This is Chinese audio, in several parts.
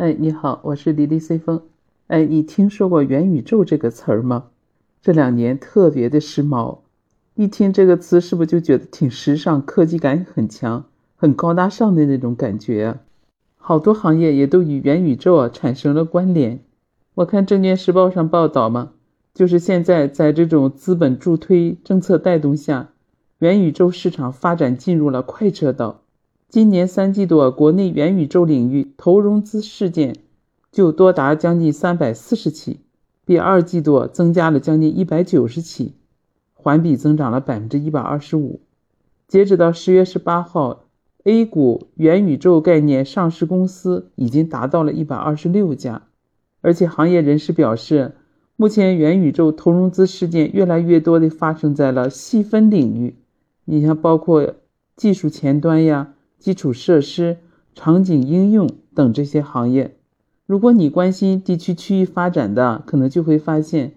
嗨，你好，我是李丽 C 风。哎，你听说过元宇宙这个词儿吗？这两年特别的时髦，一听这个词，是不是就觉得挺时尚、科技感很强、很高大上的那种感觉？好多行业也都与元宇宙啊产生了关联。我看证券时报上报道嘛，就是现在在这种资本助推、政策带动下，元宇宙市场发展进入了快车道。今年三季度，国内元宇宙领域投融资事件就多达将近三百四十起，比二季度增加了将近一百九十起，环比增长了百分之一百二十五。截止到十月十八号，A 股元宇宙概念上市公司已经达到了一百二十六家，而且行业人士表示，目前元宇宙投融资事件越来越多的发生在了细分领域，你像包括技术前端呀。基础设施、场景应用等这些行业，如果你关心地区区域发展的，可能就会发现，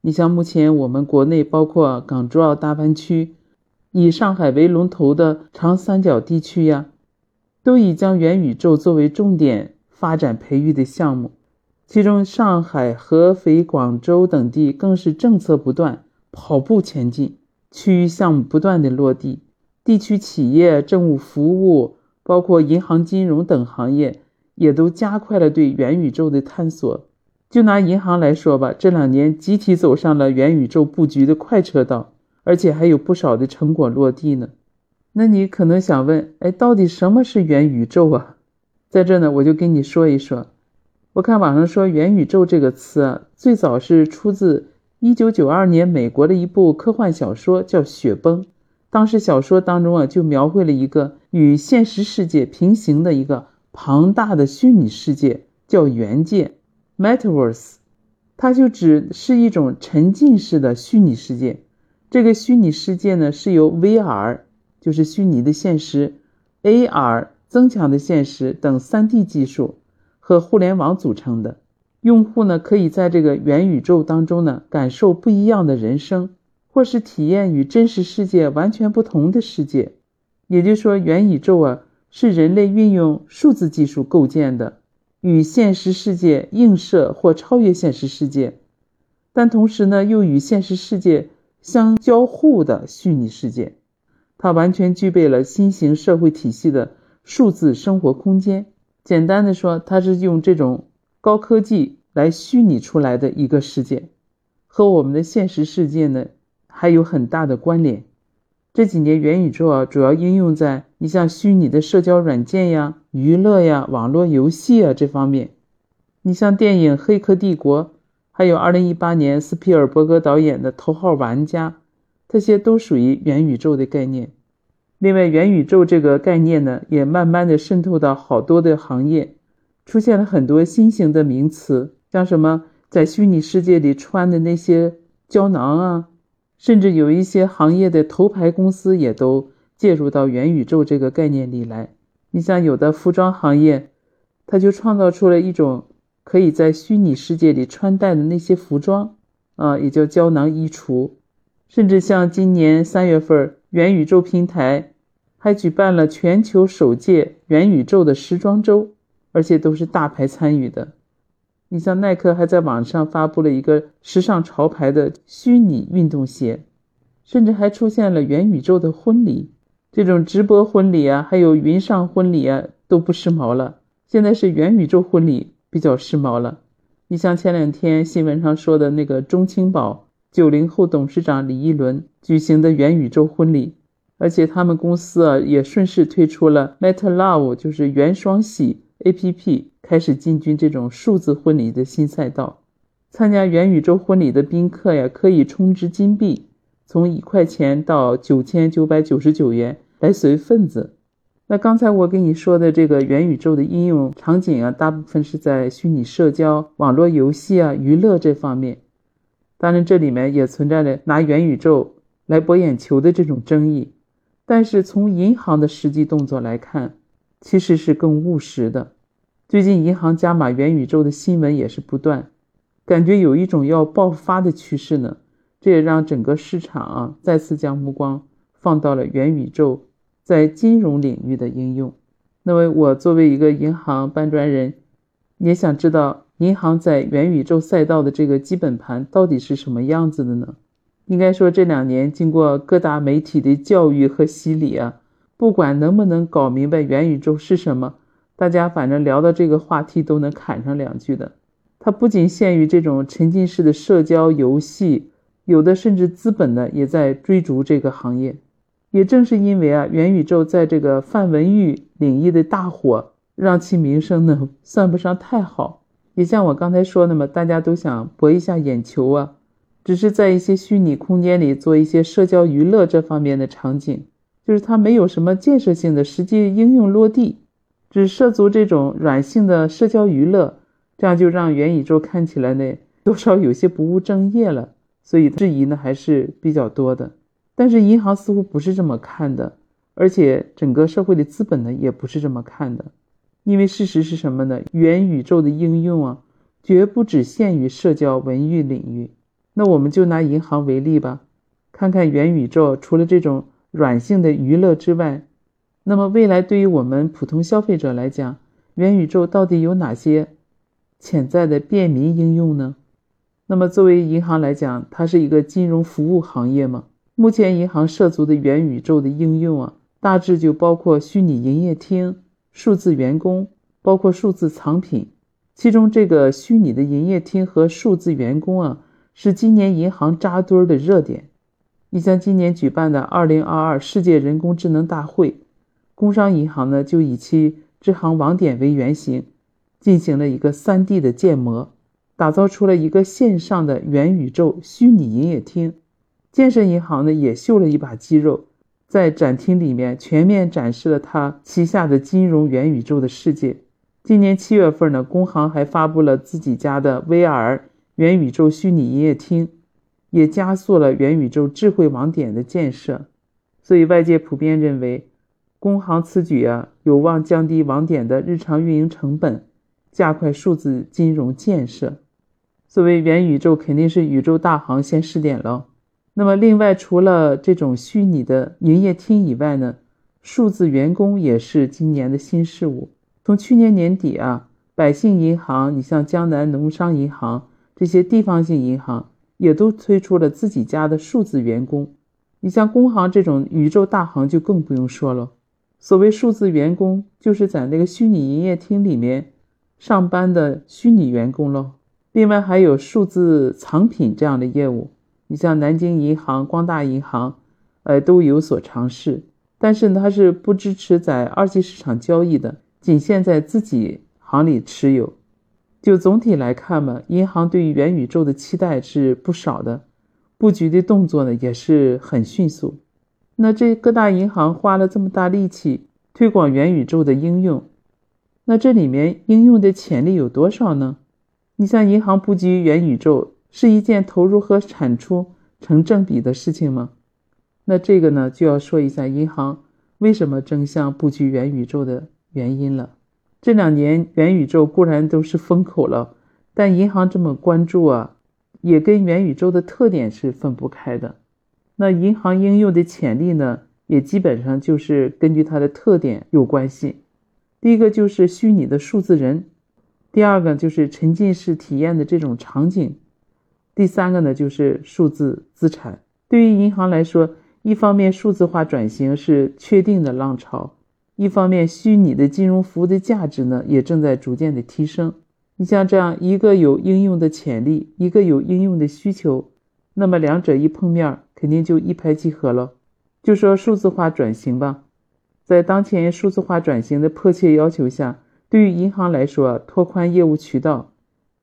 你像目前我们国内包括港珠澳大湾区，以上海为龙头的长三角地区呀，都已将元宇宙作为重点发展培育的项目，其中上海、合肥、广州等地更是政策不断，跑步前进，区域项目不断的落地。地区企业、政务服务，包括银行、金融等行业，也都加快了对元宇宙的探索。就拿银行来说吧，这两年集体走上了元宇宙布局的快车道，而且还有不少的成果落地呢。那你可能想问，哎，到底什么是元宇宙啊？在这呢，我就跟你说一说。我看网上说，元宇宙这个词啊，最早是出自1992年美国的一部科幻小说，叫《雪崩》。当时小说当中啊，就描绘了一个与现实世界平行的一个庞大的虚拟世界，叫元界 （Metaverse）。它就指是一种沉浸式的虚拟世界。这个虚拟世界呢，是由 VR，就是虚拟的现实，AR 增强的现实等 3D 技术和互联网组成的。用户呢，可以在这个元宇宙当中呢，感受不一样的人生。或是体验与真实世界完全不同的世界，也就是说，元宇宙啊是人类运用数字技术构建的，与现实世界映射或超越现实世界，但同时呢又与现实世界相交互的虚拟世界。它完全具备了新型社会体系的数字生活空间。简单的说，它是用这种高科技来虚拟出来的一个世界，和我们的现实世界呢。还有很大的关联。这几年元宇宙啊，主要应用在你像虚拟的社交软件呀、娱乐呀、网络游戏啊这方面。你像电影《黑客帝国》，还有2018年斯皮尔伯格导演的《头号玩家》，这些都属于元宇宙的概念。另外，元宇宙这个概念呢，也慢慢的渗透到好多的行业，出现了很多新型的名词，像什么在虚拟世界里穿的那些胶囊啊。甚至有一些行业的头牌公司也都介入到元宇宙这个概念里来。你像有的服装行业，它就创造出了一种可以在虚拟世界里穿戴的那些服装，啊，也叫胶囊衣橱。甚至像今年三月份，元宇宙平台还举办了全球首届元宇宙的时装周，而且都是大牌参与的。你像耐克还在网上发布了一个时尚潮牌的虚拟运动鞋，甚至还出现了元宇宙的婚礼，这种直播婚礼啊，还有云上婚礼啊，都不时髦了。现在是元宇宙婚礼比较时髦了。你像前两天新闻上说的那个中青宝九零后董事长李一伦举行的元宇宙婚礼，而且他们公司啊也顺势推出了 Meta Love，就是元双喜 APP。开始进军这种数字婚礼的新赛道，参加元宇宙婚礼的宾客呀，可以充值金币，从一块钱到九千九百九十九元来随份子。那刚才我跟你说的这个元宇宙的应用场景啊，大部分是在虚拟社交、网络游戏啊、娱乐这方面。当然，这里面也存在着拿元宇宙来博眼球的这种争议。但是从银行的实际动作来看，其实是更务实的。最近银行加码元宇宙的新闻也是不断，感觉有一种要爆发的趋势呢。这也让整个市场啊再次将目光放到了元宇宙在金融领域的应用。那么我作为一个银行搬砖人，也想知道银行在元宇宙赛道的这个基本盘到底是什么样子的呢？应该说这两年经过各大媒体的教育和洗礼啊，不管能不能搞明白元宇宙是什么，大家反正聊到这个话题都能侃上两句的。它不仅限于这种沉浸式的社交游戏，有的甚至资本呢也在追逐这个行业。也正是因为啊，元宇宙在这个泛文娱领域的大火，让其名声呢 算不上太好。也像我刚才说的嘛，大家都想博一下眼球啊。只是在一些虚拟空间里做一些社交娱乐这方面的场景，就是它没有什么建设性的实际应用落地，只涉足这种软性的社交娱乐，这样就让元宇宙看起来呢多少有些不务正业了，所以质疑呢还是比较多的。但是银行似乎不是这么看的，而且整个社会的资本呢也不是这么看的，因为事实是什么呢？元宇宙的应用啊，绝不只限于社交文娱领域。那我们就拿银行为例吧，看看元宇宙除了这种软性的娱乐之外，那么未来对于我们普通消费者来讲，元宇宙到底有哪些潜在的便民应用呢？那么作为银行来讲，它是一个金融服务行业嘛。目前银行涉足的元宇宙的应用啊，大致就包括虚拟营业厅、数字员工，包括数字藏品。其中这个虚拟的营业厅和数字员工啊。是今年银行扎堆儿的热点。你像今年举办的二零二二世界人工智能大会，工商银行呢就以其支行网点为原型，进行了一个三 D 的建模，打造出了一个线上的元宇宙虚拟营业厅。建设银行呢也秀了一把肌肉，在展厅里面全面展示了它旗下的金融元宇宙的世界。今年七月份呢，工行还发布了自己家的 VR。元宇宙虚拟营业厅也加速了元宇宙智慧网点的建设，所以外界普遍认为，工行此举啊有望降低网点的日常运营成本，加快数字金融建设。作为元宇宙，肯定是宇宙大行先试点了。那么，另外除了这种虚拟的营业厅以外呢，数字员工也是今年的新事物。从去年年底啊，百姓银行，你像江南农商银行。这些地方性银行也都推出了自己家的数字员工，你像工行这种宇宙大行就更不用说了。所谓数字员工，就是在那个虚拟营业厅里面上班的虚拟员工喽。另外还有数字藏品这样的业务，你像南京银行、光大银行，呃，都有所尝试。但是，它是不支持在二级市场交易的，仅限在自己行里持有。就总体来看嘛，银行对于元宇宙的期待是不少的，布局的动作呢也是很迅速。那这各大银行花了这么大力气推广元宇宙的应用，那这里面应用的潜力有多少呢？你像银行布局元宇宙是一件投入和产出成正比的事情吗？那这个呢就要说一下银行为什么争相布局元宇宙的原因了。这两年元宇宙固然都是风口了，但银行这么关注啊，也跟元宇宙的特点是分不开的。那银行应用的潜力呢，也基本上就是根据它的特点有关系。第一个就是虚拟的数字人，第二个就是沉浸式体验的这种场景，第三个呢就是数字资产。对于银行来说，一方面数字化转型是确定的浪潮。一方面，虚拟的金融服务的价值呢，也正在逐渐的提升。你像这样一个有应用的潜力，一个有应用的需求，那么两者一碰面，肯定就一拍即合了。就说数字化转型吧，在当前数字化转型的迫切要求下，对于银行来说，拓宽业务渠道，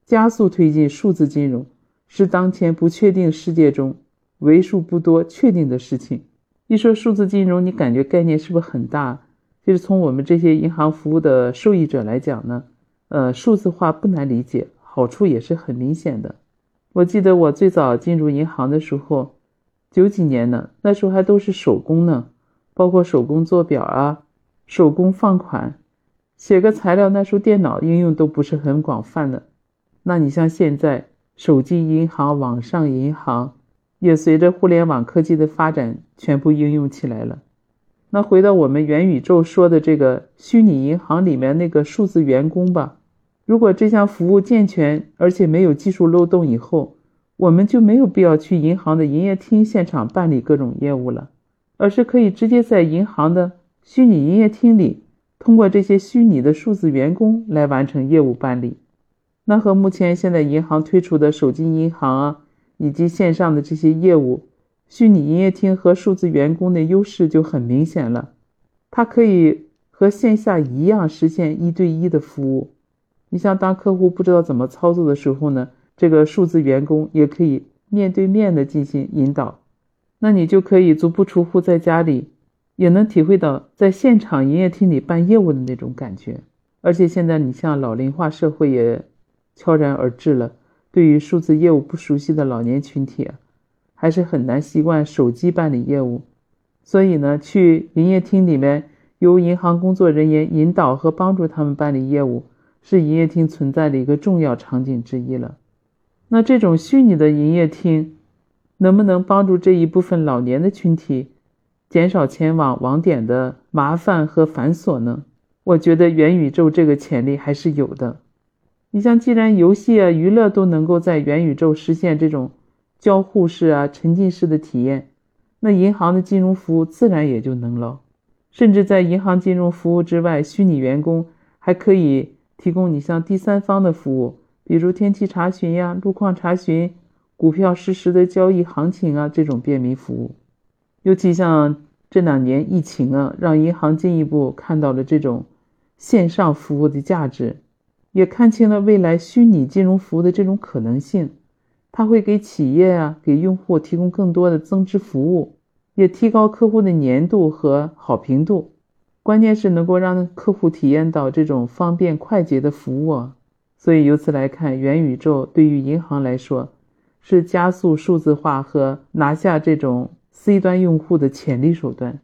加速推进数字金融，是当前不确定世界中为数不多确定的事情。一说数字金融，你感觉概念是不是很大？其实从我们这些银行服务的受益者来讲呢，呃，数字化不难理解，好处也是很明显的。我记得我最早进入银行的时候，九几年呢，那时候还都是手工呢，包括手工做表啊，手工放款，写个材料，那时候电脑应用都不是很广泛的。那你像现在，手机银行、网上银行，也随着互联网科技的发展，全部应用起来了。那回到我们元宇宙说的这个虚拟银行里面那个数字员工吧，如果这项服务健全，而且没有技术漏洞以后，我们就没有必要去银行的营业厅现场办理各种业务了，而是可以直接在银行的虚拟营业厅里，通过这些虚拟的数字员工来完成业务办理。那和目前现在银行推出的手机银行啊，以及线上的这些业务，虚拟营业厅和数字员工的优势就很明显了。它可以和线下一样实现一对一的服务。你像当客户不知道怎么操作的时候呢，这个数字员工也可以面对面的进行引导，那你就可以足不出户在家里，也能体会到在现场营业厅里办业务的那种感觉。而且现在你像老龄化社会也悄然而至了，对于数字业务不熟悉的老年群体啊，还是很难习惯手机办理业务，所以呢，去营业厅里面由银行工作人员引导和帮助他们办理业务。是营业厅存在的一个重要场景之一了。那这种虚拟的营业厅，能不能帮助这一部分老年的群体减少前往网点的麻烦和繁琐呢？我觉得元宇宙这个潜力还是有的。你像，既然游戏啊、娱乐都能够在元宇宙实现这种交互式啊、沉浸式的体验，那银行的金融服务自然也就能了。甚至在银行金融服务之外，虚拟员工还可以。提供你像第三方的服务，比如天气查询呀、路况查询、股票实时的交易行情啊这种便民服务。尤其像这两年疫情啊，让银行进一步看到了这种线上服务的价值，也看清了未来虚拟金融服务的这种可能性。它会给企业啊、给用户提供更多的增值服务，也提高客户的粘度和好评度。关键是能够让客户体验到这种方便快捷的服务啊，所以由此来看，元宇宙对于银行来说是加速数字化和拿下这种 C 端用户的潜力手段。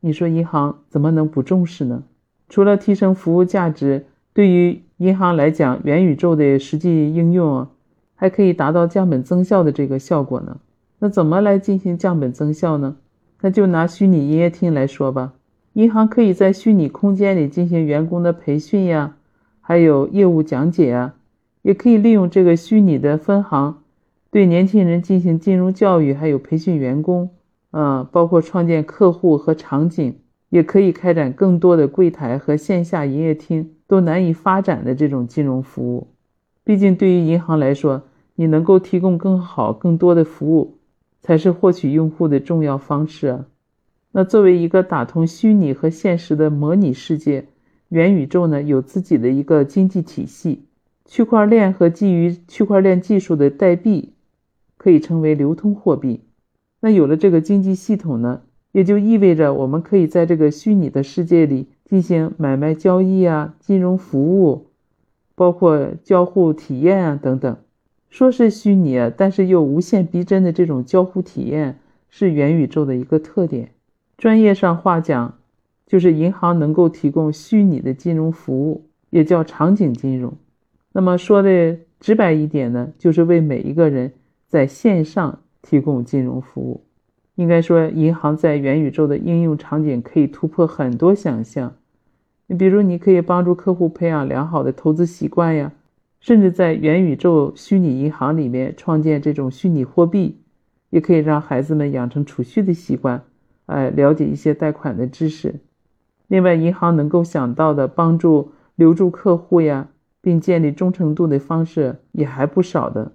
你说银行怎么能不重视呢？除了提升服务价值，对于银行来讲，元宇宙的实际应用还可以达到降本增效的这个效果呢。那怎么来进行降本增效呢？那就拿虚拟营业厅来说吧。银行可以在虚拟空间里进行员工的培训呀，还有业务讲解啊，也可以利用这个虚拟的分行，对年轻人进行金融教育，还有培训员工，嗯，包括创建客户和场景，也可以开展更多的柜台和线下营业厅都难以发展的这种金融服务。毕竟，对于银行来说，你能够提供更好、更多的服务，才是获取用户的重要方式啊。那作为一个打通虚拟和现实的模拟世界，元宇宙呢有自己的一个经济体系，区块链和基于区块链技术的代币可以称为流通货币。那有了这个经济系统呢，也就意味着我们可以在这个虚拟的世界里进行买卖交易啊、金融服务，包括交互体验啊等等。说是虚拟，但是又无限逼真的这种交互体验，是元宇宙的一个特点。专业上话讲，就是银行能够提供虚拟的金融服务，也叫场景金融。那么说的直白一点呢，就是为每一个人在线上提供金融服务。应该说，银行在元宇宙的应用场景可以突破很多想象。你比如，你可以帮助客户培养良好的投资习惯呀，甚至在元宇宙虚拟银行里面创建这种虚拟货币，也可以让孩子们养成储蓄的习惯。哎，了解一些贷款的知识。另外，银行能够想到的帮助留住客户呀，并建立忠诚度的方式也还不少的。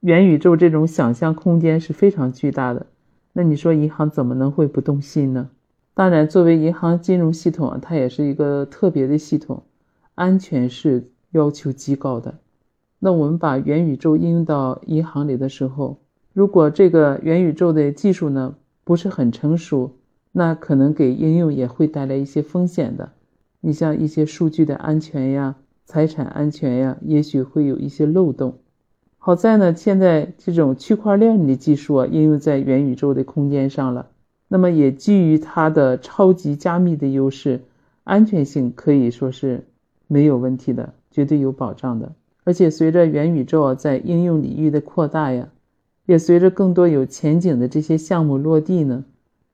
元宇宙这种想象空间是非常巨大的。那你说银行怎么能会不动心呢？当然，作为银行金融系统，它也是一个特别的系统，安全是要求极高的。那我们把元宇宙应用到银行里的时候，如果这个元宇宙的技术呢？不是很成熟，那可能给应用也会带来一些风险的。你像一些数据的安全呀、财产安全呀，也许会有一些漏洞。好在呢，现在这种区块链的技术啊，应用在元宇宙的空间上了，那么也基于它的超级加密的优势，安全性可以说是没有问题的，绝对有保障的。而且随着元宇宙在应用领域的扩大呀。也随着更多有前景的这些项目落地呢，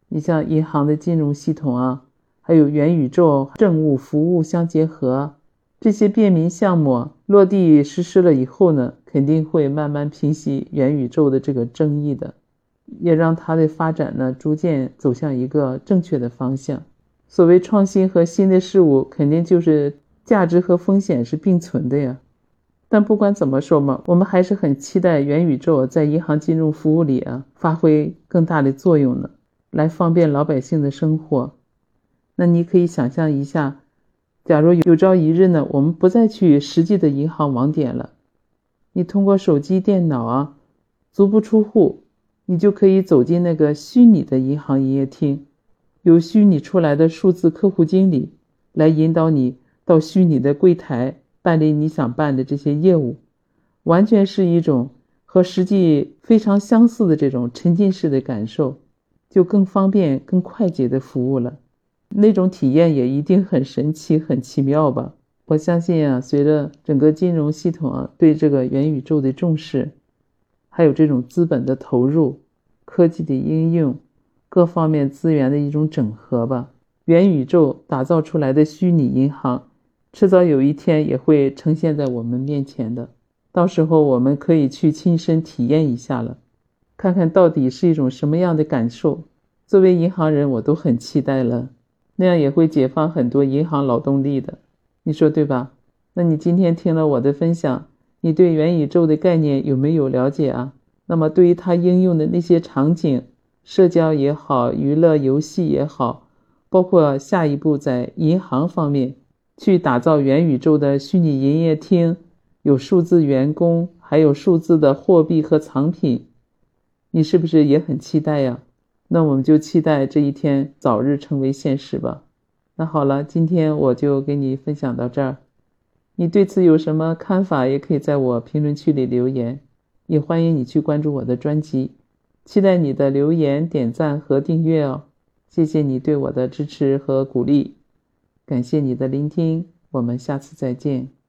你像银行的金融系统啊，还有元宇宙政务服务相结合，这些便民项目落地实施了以后呢，肯定会慢慢平息元宇宙的这个争议的，也让它的发展呢逐渐走向一个正确的方向。所谓创新和新的事物，肯定就是价值和风险是并存的呀。但不管怎么说嘛，我们还是很期待元宇宙在银行金融服务里啊发挥更大的作用呢，来方便老百姓的生活。那你可以想象一下。假如有朝一日呢，我们不再去实际的银行网点了，你通过手机、电脑啊，足不出户，你就可以走进那个虚拟的银行营业厅，由虚拟出来的数字客户经理来引导你到虚拟的柜台办理你想办的这些业务，完全是一种和实际非常相似的这种沉浸式的感受，就更方便、更快捷的服务了。那种体验也一定很神奇、很奇妙吧？我相信啊，随着整个金融系统啊对这个元宇宙的重视，还有这种资本的投入、科技的应用、各方面资源的一种整合吧，元宇宙打造出来的虚拟银行，迟早有一天也会呈现在我们面前的。到时候我们可以去亲身体验一下了，看看到底是一种什么样的感受。作为银行人，我都很期待了。那样也会解放很多银行劳动力的，你说对吧？那你今天听了我的分享，你对元宇宙的概念有没有了解啊？那么对于它应用的那些场景，社交也好，娱乐游戏也好，包括下一步在银行方面去打造元宇宙的虚拟营业厅，有数字员工，还有数字的货币和藏品，你是不是也很期待呀？那我们就期待这一天早日成为现实吧。那好了，今天我就给你分享到这儿。你对此有什么看法，也可以在我评论区里留言。也欢迎你去关注我的专辑，期待你的留言、点赞和订阅哦。谢谢你对我的支持和鼓励，感谢你的聆听，我们下次再见。